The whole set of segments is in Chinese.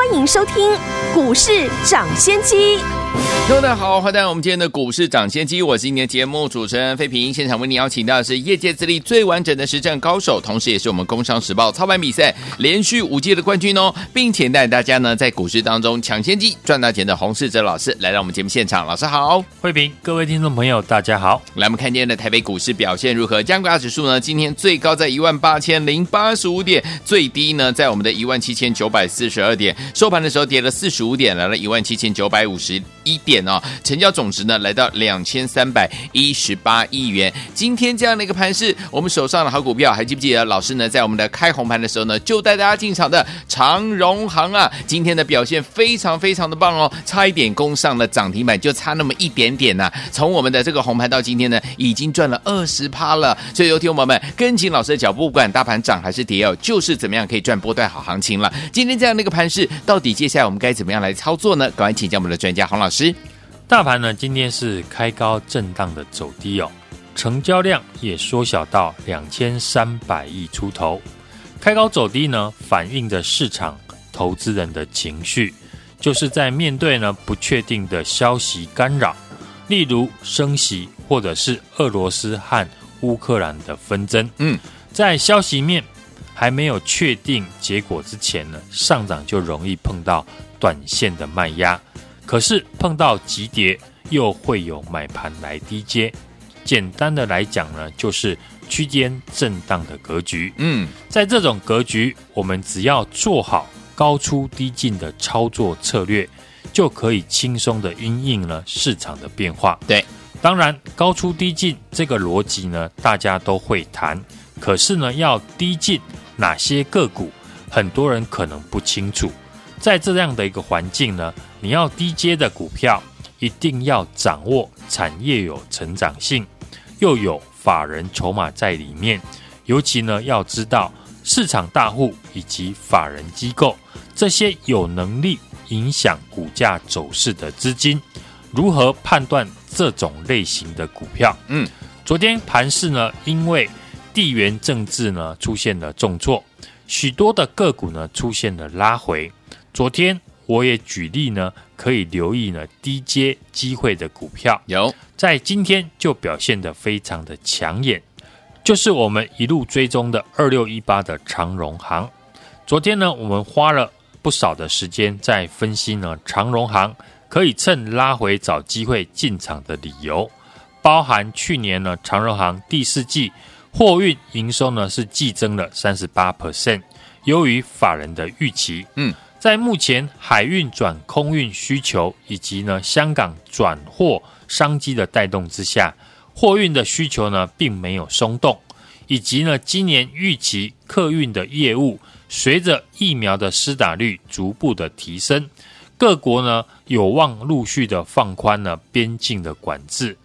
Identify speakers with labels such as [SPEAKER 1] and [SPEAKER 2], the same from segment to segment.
[SPEAKER 1] 欢迎收听股市涨先机。
[SPEAKER 2] 大家好，欢迎来到我们今天的股市涨先机，我是今天的节目主持人费平。现场为你邀请到的是业界资历最完整的实战高手，同时也是我们工商时报操盘比赛连续五届的冠军哦，并且带大家呢在股市当中抢先机赚大钱的洪世哲老师来到我们节目现场。老师好，
[SPEAKER 3] 费平，各位听众朋友大家好。
[SPEAKER 2] 来，我们看今天的台北股市表现如何？加权指数呢，今天最高在一万八千零八十五点，最低呢在我们的一万七千九百四十二点，收盘的时候跌了四十五点，来了一万七千九百五十一点。哦，成交总值呢来到两千三百一十八亿元。今天这样的一个盘势，我们手上的好股票还记不记得？老师呢在我们的开红盘的时候呢，就带大家进场的长荣行啊，今天的表现非常非常的棒哦，差一点攻上了涨停板，就差那么一点点呐、从我们的这个红盘到今天呢，已经赚了二十趴了。所以有听友们跟紧老师的脚步，不管大盘涨还是跌哦，就是怎么样可以赚波段好行情了。今天这样的一个盘势，到底接下来我们该怎么样来操作呢？赶快请教我们的专家洪老师。
[SPEAKER 3] 大盘呢，今天是开高震荡的走低哦，成交量也缩小到两千三百亿出头。开高走低呢，反映着市场投资人的情绪，就是在面对呢不确定的消息干扰，例如升息或者是俄罗斯和乌克兰的纷争。嗯，在消息面还没有确定结果之前呢，上涨就容易碰到短线的卖压。可是碰到急跌，又会有买盘来低接。简单的来讲呢，就是区间震荡的格局。嗯，在这种格局，我们只要做好高出低进的操作策略，就可以轻松的因应了市场的变化。
[SPEAKER 2] 对，
[SPEAKER 3] 当然高出低进这个逻辑呢，大家都会谈。可是呢，要低进哪些个股，很多人可能不清楚。在这样的一个环境呢，你要低阶的股票，一定要掌握产业有成长性，又有法人筹码在里面。尤其呢，要知道市场大户以及法人机构这些有能力影响股价走势的资金，如何判断这种类型的股票？嗯，昨天盘市呢，因为地缘政治呢出现了重挫，许多的个股呢出现了拉回。昨天我也举例呢，可以留意呢低阶机会的股票，有在今天就表现得非常的抢眼，就是我们一路追踪的二六一八的长荣行。昨天呢，我们花了不少的时间在分析呢长荣行可以趁拉回找机会进场的理由，包含去年呢长荣行第四季货运营收呢是季增了三十八 percent，优于法人的预期，嗯。在目前海运转空运需求以及呢香港转货商机的带动之下，货运的需求呢并没有松动，以及呢今年预期客运的业务随着疫苗的施打率逐步的提升，各国呢有望陆续的放宽呢边境的管制，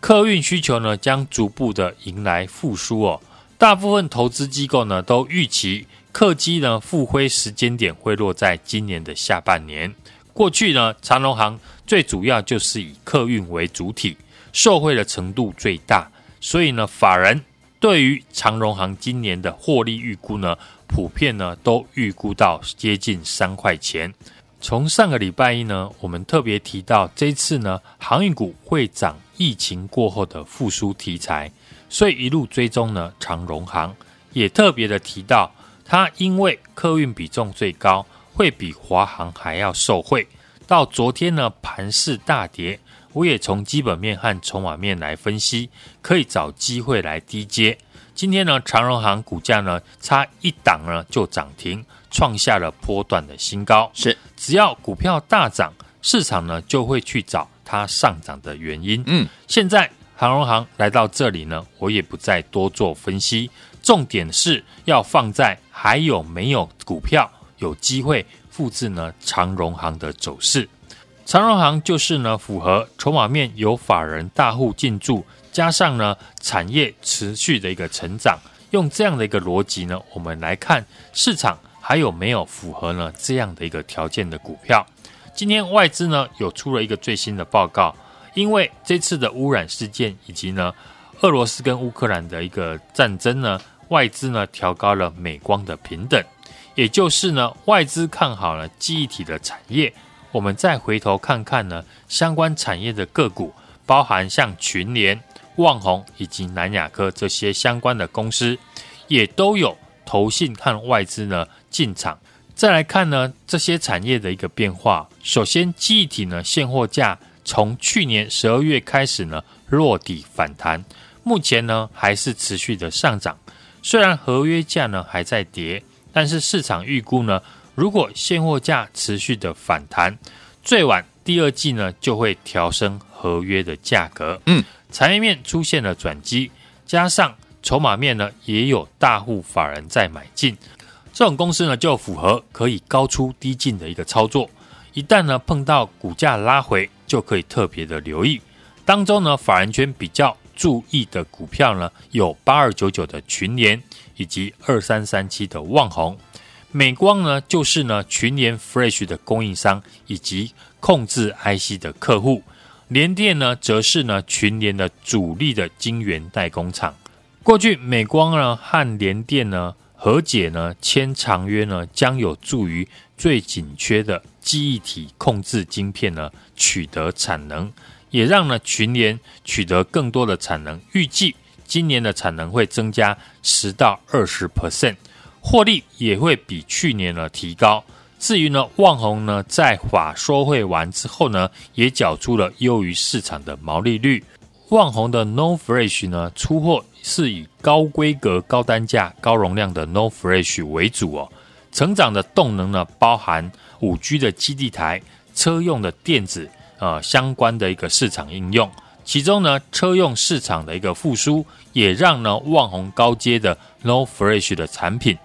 [SPEAKER 3] 客运需求呢将逐步的迎来复苏哦。大部分投资机构呢都预期。客机呢复飞时间点会落在今年的下半年。过去呢，长荣航最主要就是以客运为主体，受惠的程度最大。所以呢，法人对于长荣航今年的获利预估呢，普遍呢都预估到接近三块钱。从上个礼拜一呢，我们特别提到这次呢，航运股会涨，疫情过后的复苏题材，所以一路追踪呢，长荣航也特别的提到。它因为客运比重最高，会比华航还要受惠。到昨天呢，盘势大跌，我也从基本面和筹码面来分析，可以找机会来低接。今天呢，长荣航股价呢差一档呢就涨停，创下了波段的新高。是，只要股票大涨，市场呢就会去找它上涨的原因。嗯，现在长荣航来到这里呢，我也不再多做分析。重点是要放在还有没有股票有机会复制呢？长荣行的走势，长荣行就是呢符合筹码面有法人大户进驻，加上呢产业持续的一个成长，用这样的一个逻辑呢，我们来看市场还有没有符合呢这样的一个条件的股票。今天外资呢有出了一个最新的报告，因为这次的污染事件以及呢俄罗斯跟乌克兰的一个战争呢，外资呢调高了美光的平等，也就是呢外资看好了记忆体的产业。我们再回头看看呢相关产业的个股，包含像群联、旺宏以及南亚科这些相关的公司，也都有投信和外资呢进场。再来看呢这些产业的一个变化。首先，记忆体呢现货价从去年十二月开始呢落底反弹，目前呢还是持续的上涨。虽然合约价呢还在跌，但是市场预估呢，如果现货价持续的反弹，最晚第二季呢就会调升合约的价格。嗯，产业面出现了转机，加上筹码面呢也有大户法人在买进，这种公司呢就符合可以高出低进的一个操作。一旦呢碰到股价拉回，就可以特别的留意。当中呢法人圈比较注意的股票呢，有八二九九的群联以及二三三七的旺宏。美光呢，就是呢群联 Fresh 的供应商以及控制 IC 的客户。联电呢，则是呢群联的主力的晶圆代工厂。过去美光呢和联电呢和解呢签长约呢，将有助于最紧缺的记忆体控制晶片呢取得产能。也让呢群联取得更多的产能，预计今年的产能会增加十到二十 percent，获利也会比去年呢提高。至于呢旺宏呢，在法说会完之后呢，也缴出了优于市场的毛利率。旺宏的 no Flash 呢出货是以高规格、高单价、高容量的 no Flash 为主哦，成长的动能呢包含五 G 的基地台、车用的电子。呃，相关的一个市场应用，其中呢，车用市场的一个复苏，也让呢旺宏高阶的 No Flash 的产品，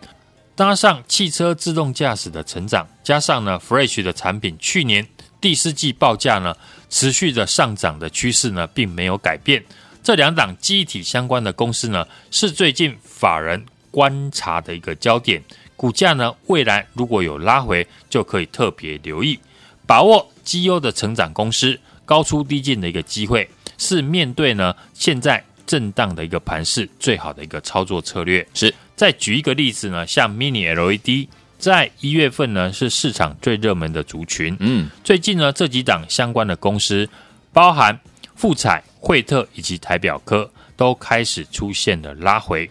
[SPEAKER 3] 搭上汽车自动驾驶的成长，加上呢 Flash 的产品去年第四季报价呢持续的上涨的趋势呢，并没有改变。这两档机体相关的公司呢，是最近法人观察的一个焦点，股价呢未来如果有拉回，就可以特别留意。把握绩优的成长公司高出低进的一个机会，是面对呢现在震荡的一个盘势最好的一个操作策略。是，再举一个例子呢，像 Mini LED，在一月份呢是市场最热门的族群。嗯，最近呢这几档相关的公司，包含富彩、惠特以及台表科，都开始出现了拉回。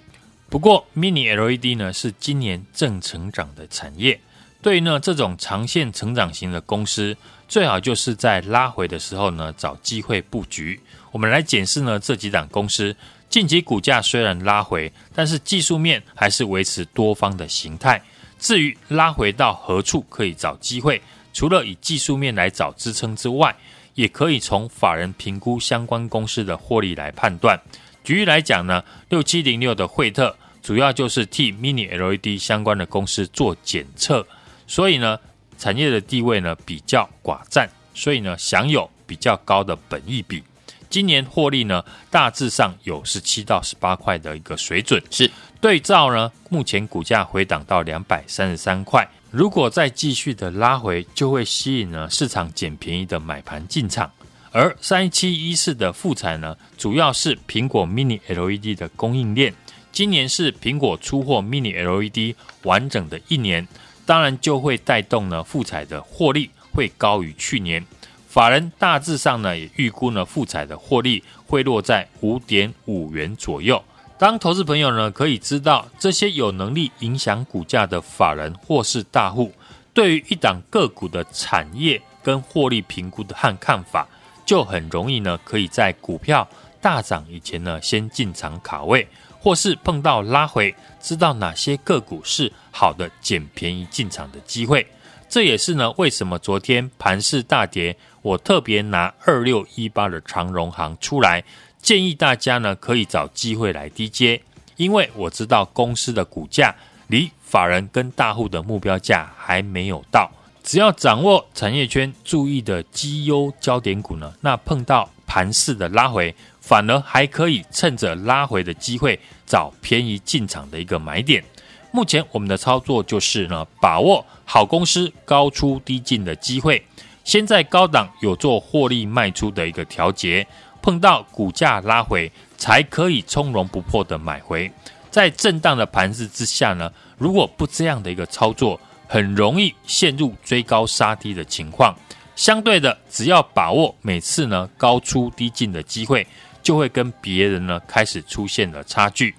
[SPEAKER 3] 不过 Mini LED 呢是今年正成长的产业。对于呢这种长线成长型的公司，最好就是在拉回的时候呢找机会布局。我们来检视呢这几档公司，近期股价虽然拉回，但是技术面还是维持多方的形态。至于拉回到何处可以找机会，除了以技术面来找支撑之外，也可以从法人评估相关公司的获利来判断。举例来讲呢，六七零六的惠特，主要就是替 Mini LED 相关的公司做检测。所以呢，产业的地位呢比较寡占，所以呢享有比较高的本益比。今年获利呢大致上有十七到十八块的一个水准，是对照呢目前股价回档到两百三十三块，如果再继续的拉回，就会吸引呢市场捡便宜的买盘进场。而三七一四的复产呢，主要是苹果 Mini LED 的供应链，今年是苹果出货 Mini LED 完整的一年。当然就会带动呢，富彩的获利会高于去年。法人大致上呢也预估呢，富彩的获利会落在五点五元左右。当投资朋友呢可以知道这些有能力影响股价的法人或是大户，对于一档个股的产业跟获利评估的和看法，就很容易呢可以在股票大涨以前呢先进场卡位。或是碰到拉回，知道哪些个股是好的捡便宜进场的机会。这也是呢，为什么昨天盘势大跌，我特别拿二六一八的长荣行出来，建议大家呢可以找机会来低接，因为我知道公司的股价离法人跟大户的目标价还没有到。只要掌握产业圈注意的绩优焦点股呢，那碰到盘势的拉回。反而还可以趁着拉回的机会找便宜进场的一个买点。目前我们的操作就是呢，把握好公司高出低进的机会，先在高档有做获利卖出的一个调节，碰到股价拉回才可以从容不迫的买回。在震荡的盘势之下呢，如果不这样的一个操作，很容易陷入追高杀低的情况。相对的，只要把握每次呢高出低进的机会，就会跟别人呢开始出现了差距。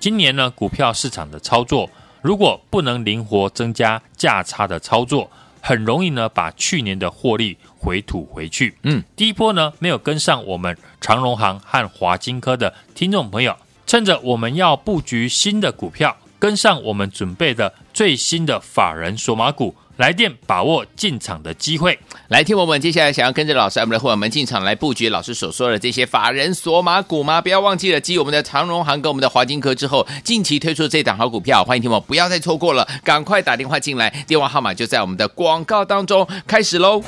[SPEAKER 3] 今年呢股票市场的操作，如果不能灵活增加价差的操作，很容易呢把去年的获利回吐回去。嗯，第一波呢没有跟上我们长荣行和华金科的听众朋友，趁着我们要布局新的股票，跟上我们准备的最新的法人索马股。来电把握进场的机会，
[SPEAKER 2] 来听我们接下来想要跟着老师，我们的伙伴们进场来布局老师所说的这些法人索马股吗？不要忘记了，继我们的长荣行跟我们的华金科之后，近期推出这档好股票，欢迎听我不要再错过了，赶快打电话进来，电话号码就在我们的广告当中，开始喽。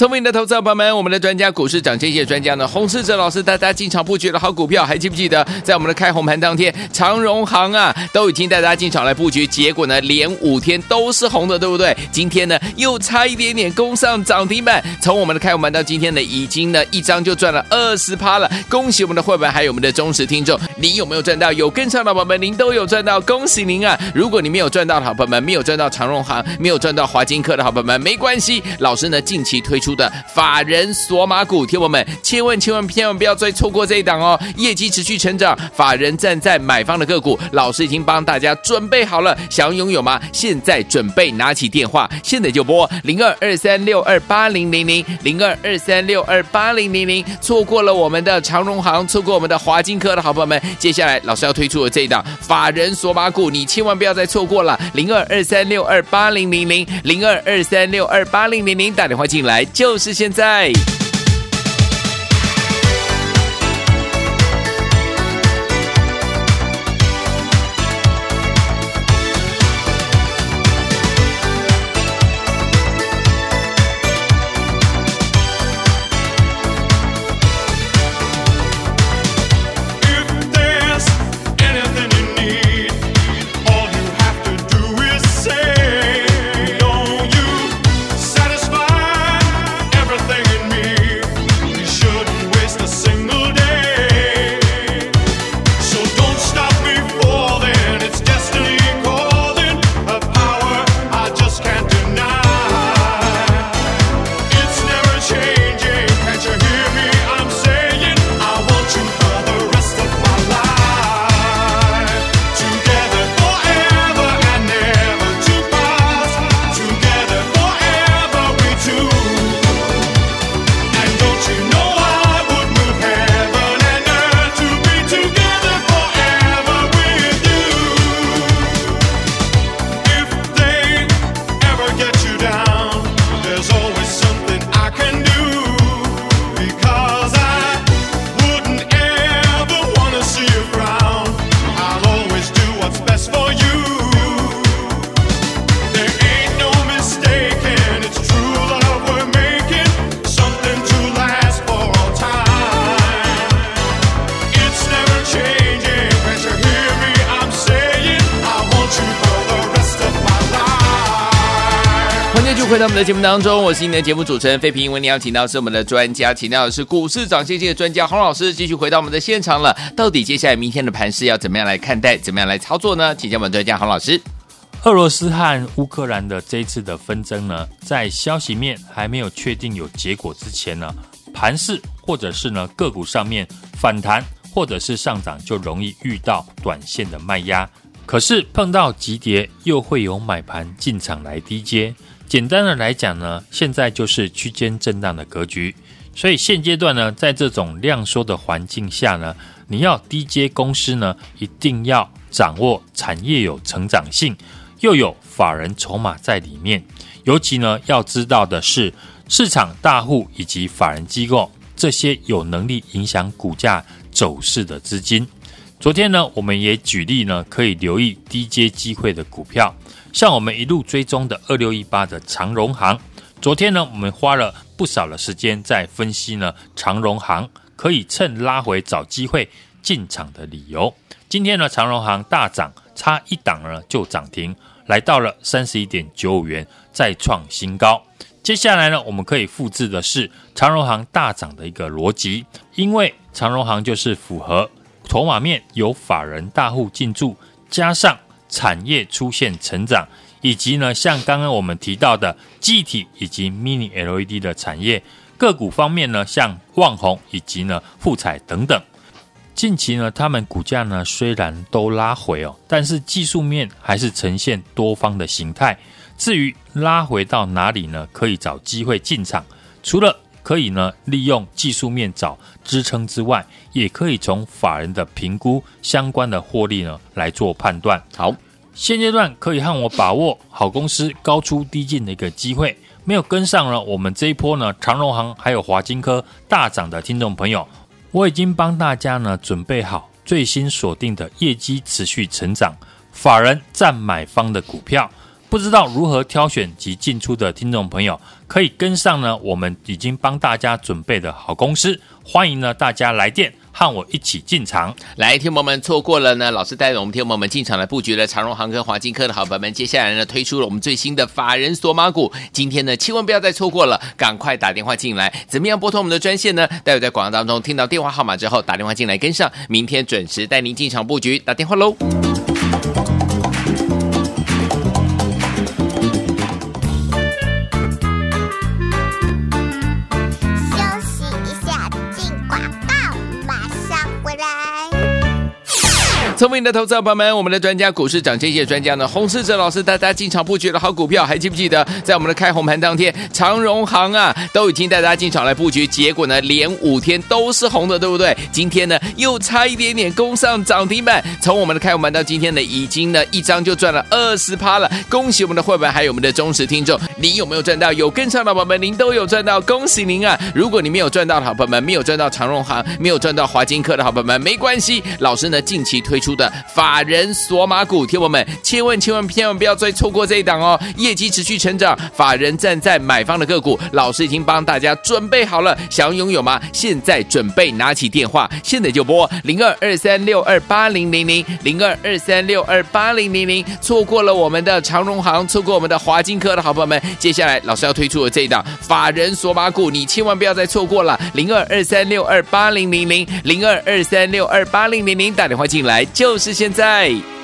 [SPEAKER 2] 聪明的投资者朋友们，我们的专家股市涨跌的专家呢，洪世哲老师带大家进场布局的好股票，还记不记得？在我们的开红盘当天，长荣行啊，都已经带大家进场来布局，结果呢，连五天都是红的，对不对？今天呢，又差一点点攻上涨停板。从我们的开红盘到今天呢，已经呢一张就赚了二十趴了。恭喜我们的会员，还有我们的忠实听众，你有没有赚到？有跟上的宝宝们，您都有赚到，恭喜您啊！如果你没有赚到的好朋友们，没有赚到长荣行，没有赚到华金科的好朋友们，没关系，老师呢近期推出。的法人索马股，听我们千万千万千万不要再错过这一档哦！业绩持续成长，法人站在买方的个股，老师已经帮大家准备好了，想要拥有吗？现在准备拿起电话，现在就拨零二二三六二八零零零零二二三六二八零零零。错过了我们的长荣行，错过我们的华金科的好朋友们，接下来老师要推出的这一档法人索马股，你千万不要再错过了，零二二三六二八零零零零二二三六二八零零零，打电话进来。就是现在。到我们的节目当中，我是你的节目主持人费平。为你要请到是我们的专家，请到的是股市涨跌的专家洪老师，继续回到我们的现场了。到底接下来明天的盘势要怎么样来看待，怎么样来操作呢？请教我们专家洪老师。
[SPEAKER 3] 俄罗斯和乌克兰的这次的纷争呢，在消息面还没有确定有结果之前呢，盘势或者是呢个股上面反弹或者是上涨，就容易遇到短线的卖压。可是碰到急跌，又会有买盘进场来低接。简单的来讲呢，现在就是区间震荡的格局，所以现阶段呢，在这种量缩的环境下呢，你要低阶公司呢，一定要掌握产业有成长性，又有法人筹码在里面。尤其呢，要知道的是，市场大户以及法人机构这些有能力影响股价走势的资金。昨天呢，我们也举例呢，可以留意低阶机会的股票，像我们一路追踪的二六一八的长荣行。昨天呢，我们花了不少的时间在分析呢，长荣行可以趁拉回找机会进场的理由。今天呢，长荣行大涨，差一档呢就涨停，来到了三十一点九五元，再创新高。接下来呢，我们可以复制的是长荣行大涨的一个逻辑，因为长荣行就是符合。筹码面有法人大户进驻，加上产业出现成长，以及呢，像刚刚我们提到的气体以及 Mini LED 的产业个股方面呢，像旺宏以及呢富彩等等，近期呢，他们股价呢虽然都拉回哦，但是技术面还是呈现多方的形态。至于拉回到哪里呢？可以找机会进场，除了。可以呢，利用技术面找支撑之外，也可以从法人的评估相关的获利呢来做判断。好，现阶段可以和我把握好公司高出低进的一个机会。没有跟上了我们这一波呢，长荣行还有华金科大涨的听众朋友，我已经帮大家呢准备好最新锁定的业绩持续成长、法人占买方的股票。不知道如何挑选及进出的听众朋友，可以跟上呢。我们已经帮大家准备的好公司，欢迎呢大家来电和我一起进场。
[SPEAKER 2] 来，听友们错过了呢，老师带着我们听友们进场来布局了长荣航跟华金科的好朋友们，接下来呢推出了我们最新的法人锁码股，今天呢千万不要再错过了，赶快打电话进来。怎么样拨通我们的专线呢？待会在广告当中听到电话号码之后，打电话进来跟上，明天准时带您进场布局。打电话喽。聪明的投资者朋友们，我们的专家股市涨这些专家呢，洪世哲老师带大家进场布局的好股票，还记不记得？在我们的开红盘当天，长荣行啊，都已经带大家进场来布局，结果呢，连五天都是红的，对不对？今天呢，又差一点点攻上涨停板。从我们的开红盘到今天呢，已经呢一张就赚了二十趴了。恭喜我们的会员，还有我们的忠实听众，你有没有赚到？有跟上的宝宝们，您都有赚到，恭喜您啊！如果你没有赚到的好朋友们，没有赚到长荣行，没有赚到华金科的好朋友们，没关系，老师呢近期推出。的法人索马股，听友们千万千万千万不要再错过这一档哦！业绩持续成长，法人站在买方的个股，老师已经帮大家准备好了，想要拥有吗？现在准备拿起电话，现在就拨零二二三六二八零零零零二二三六二八零零零。错过了我们的长荣行，错过我们的华金科的好朋友们，接下来老师要推出的这一档法人索马股，你千万不要再错过了，零二二三六二八零零零零二二三六二八零零零，打电话进来。就是现在。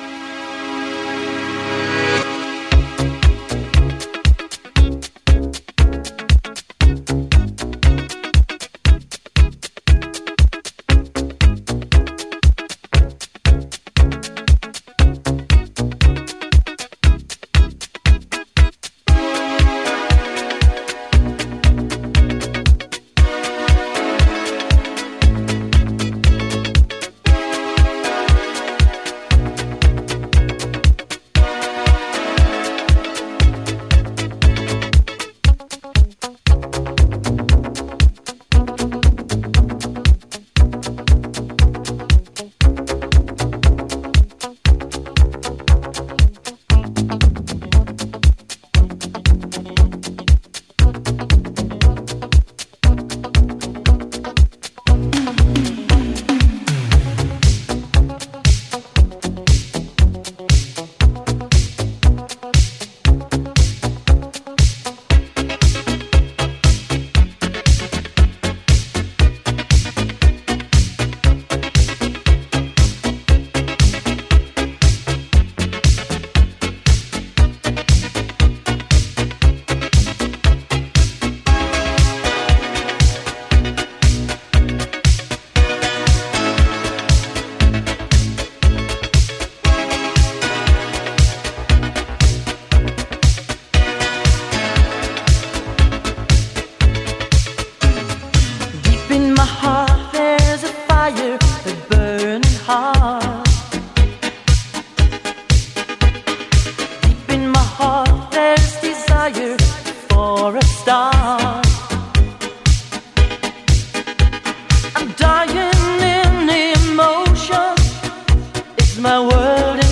[SPEAKER 4] world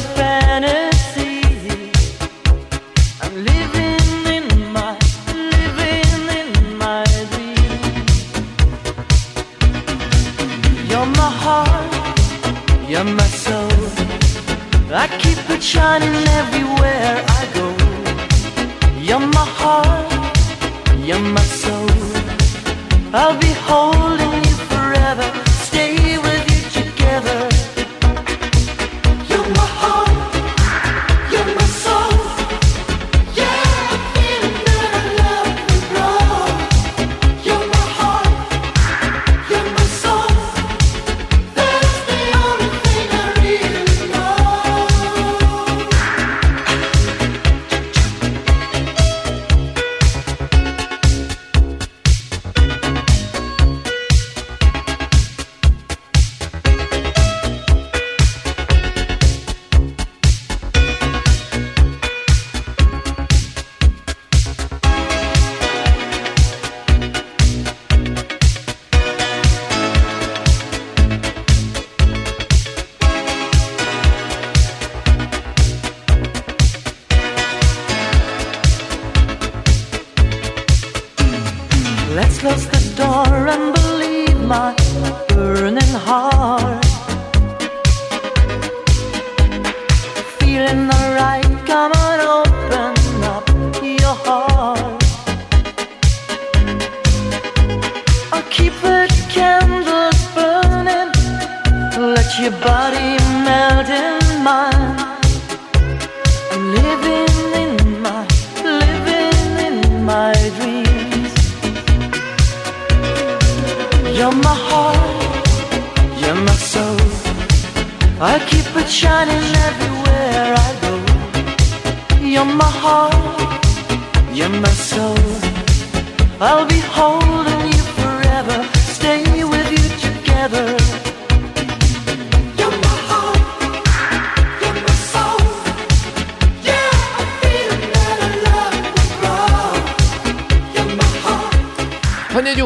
[SPEAKER 4] shining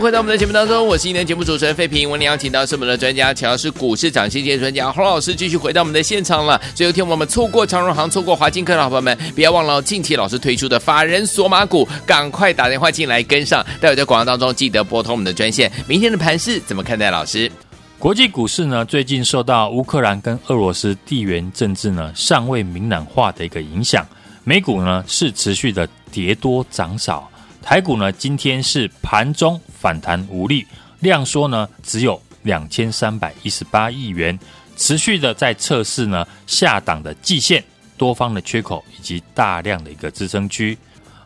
[SPEAKER 2] 回到我们的节目当中，我是今天节目主持人费平。我们邀请到是我们的专家，乔是股市涨先见专家洪老师，继续回到我们的现场了。最后一天我们错过长荣航、错过华金科的好朋友们，不要忘了近期老师推出的法人索马股，赶快打电话进来跟上。待会在广告当中记得拨通我们的专线。明天的盘势怎么看待？老师，
[SPEAKER 3] 国际股市呢，最近受到乌克兰跟俄罗斯地缘政治呢尚未明朗化的一个影响，美股呢是持续的跌多涨少。台股呢，今天是盘中反弹无力，量缩呢只有两千三百一十八亿元，持续的在测试呢下档的季线、多方的缺口以及大量的一个支撑区。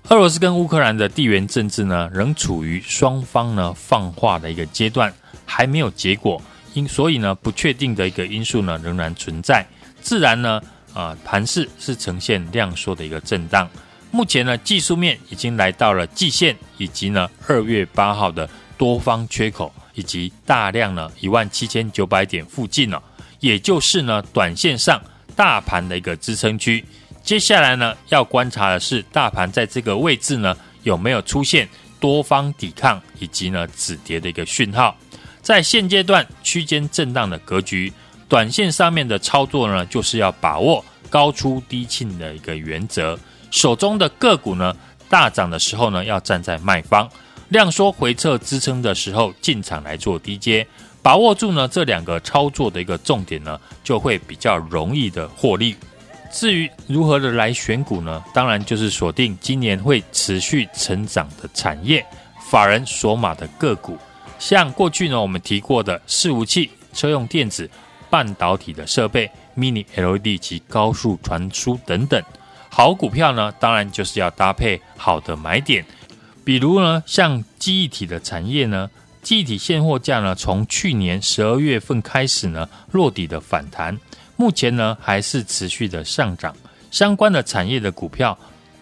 [SPEAKER 3] 俄罗斯跟乌克兰的地缘政治呢，仍处于双方呢放话的一个阶段，还没有结果，因所以呢不确定的一个因素呢仍然存在，自然呢啊盘势是呈现量缩的一个震荡。目前呢，技术面已经来到了季线，以及呢二月八号的多方缺口，以及大量呢一万七千九百点附近了，也就是呢短线上大盘的一个支撑区。接下来呢要观察的是，大盘在这个位置呢有没有出现多方抵抗，以及呢止跌的一个讯号。在现阶段区间震荡的格局，短线上面的操作呢，就是要把握高出低进的一个原则。手中的个股呢，大涨的时候呢，要站在卖方；量缩回撤支撑的时候，进场来做低接，把握住呢这两个操作的一个重点呢，就会比较容易的获利。至于如何的来选股呢？当然就是锁定今年会持续成长的产业，法人锁码的个股，像过去呢我们提过的伺服器、车用电子、半导体的设备、Mini LED 及高速传输等等。好股票呢，当然就是要搭配好的买点，比如呢，像记忆体的产业呢，记忆体现货价呢，从去年十二月份开始呢，落底的反弹，目前呢还是持续的上涨。相关的产业的股票，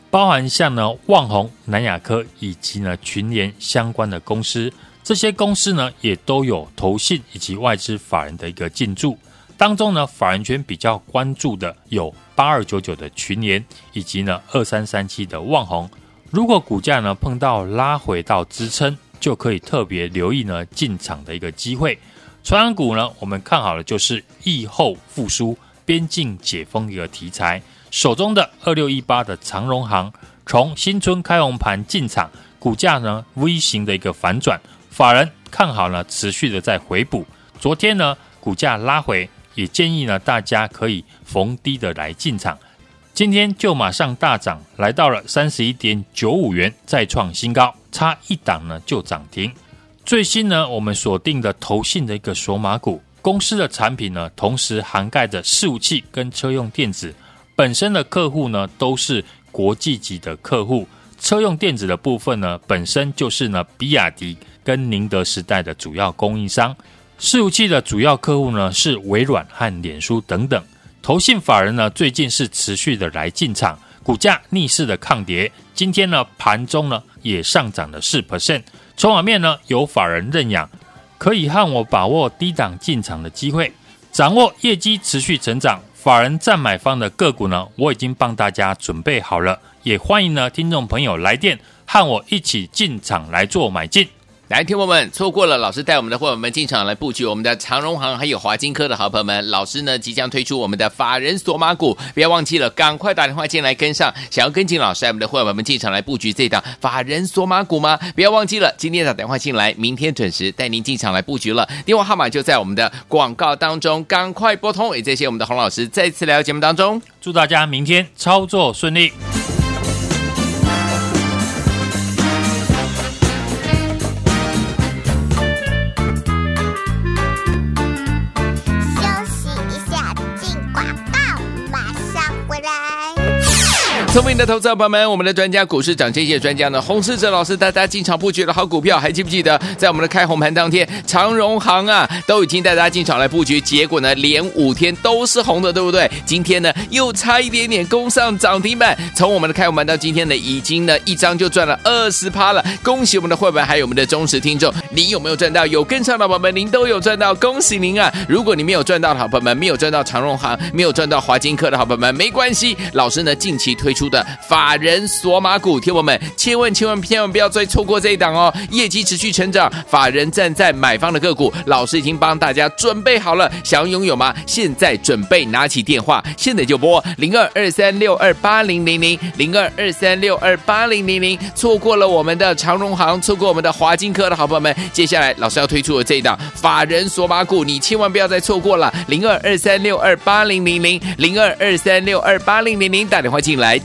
[SPEAKER 3] 包含像呢旺宏、南亚科以及呢群联相关的公司，这些公司呢也都有投信以及外资法人的一个进驻。当中呢，法人圈比较关注的有八二九九的群联，以及呢二三三七的旺宏。如果股价呢碰到拉回到支撑，就可以特别留意呢进场的一个机会。传染股呢，我们看好的就是疫后复苏、边境解封一个题材。手中的二六一八的长荣航，从新春开红盘进场，股价呢 V 型的一个反转，法人看好呢持续的在回补。昨天呢股价拉回。也建议呢，大家可以逢低的来进场。今天就马上大涨，来到了三十一点九五元，再创新高，差一档呢就涨停。最新呢，我们锁定的投信的一个索马股公司的产品呢，同时涵盖着伺服器跟车用电子，本身的客户呢都是国际级的客户。车用电子的部分呢，本身就是呢比亚迪跟宁德时代的主要供应商。伺服器的主要客户呢是微软和脸书等等。投信法人呢最近是持续的来进场，股价逆势的抗跌。今天呢盘中呢也上涨了四 percent。筹码面呢有法人认养，可以和我把握低档进场的机会，掌握业绩持续成长、法人占买方的个股呢，我已经帮大家准备好了。也欢迎呢，听众朋友来电和我一起进场来做买进。
[SPEAKER 2] 来，听友们错过了老师带我们的伙伴们进场来布局我们的长荣行还有华金科的好朋友们，老师呢即将推出我们的法人索马股，不要忘记了，赶快打电话进来跟上。想要跟紧老师带我们的伙伴们进场来布局这档法人索马股吗？不要忘记了，今天打电话进来，明天准时带您进场来布局了。电话号码就在我们的广告当中，赶快拨通。也谢谢我们的洪老师再次来到节目当中，
[SPEAKER 3] 祝大家明天操作顺利。
[SPEAKER 2] 聪明的投资者朋友们，我们的专家股市涨这些专家呢，洪世哲老师带大家进场布局的好股票，还记不记得？在我们的开红盘当天，长荣行啊，都已经带大家进场来布局，结果呢，连五天都是红的，对不对？今天呢，又差一点点攻上涨停板。从我们的开红盘到今天呢，已经呢一张就赚了二十趴了。恭喜我们的会员，还有我们的忠实听众，您有没有赚到？有跟上的宝宝们，您都有赚到，恭喜您啊！如果你没有赚到的好朋友们，没有赚到长荣行，没有赚到华金科的好朋友们，没关系，老师呢近期推出。出的法人索马股，听我们千万千万千万不要再错过这一档哦！业绩持续成长，法人站在买方的个股，老师已经帮大家准备好了，想要拥有吗？现在准备拿起电话，现在就拨零二二三六二八零零零零二二三六二八零零零。错过了我们的长荣行，错过我们的华金科的好朋友们，接下来老师要推出的这一档法人索马股，你千万不要再错过了，零二二三六二八零零零零二二三六二八零零零，打电话进来。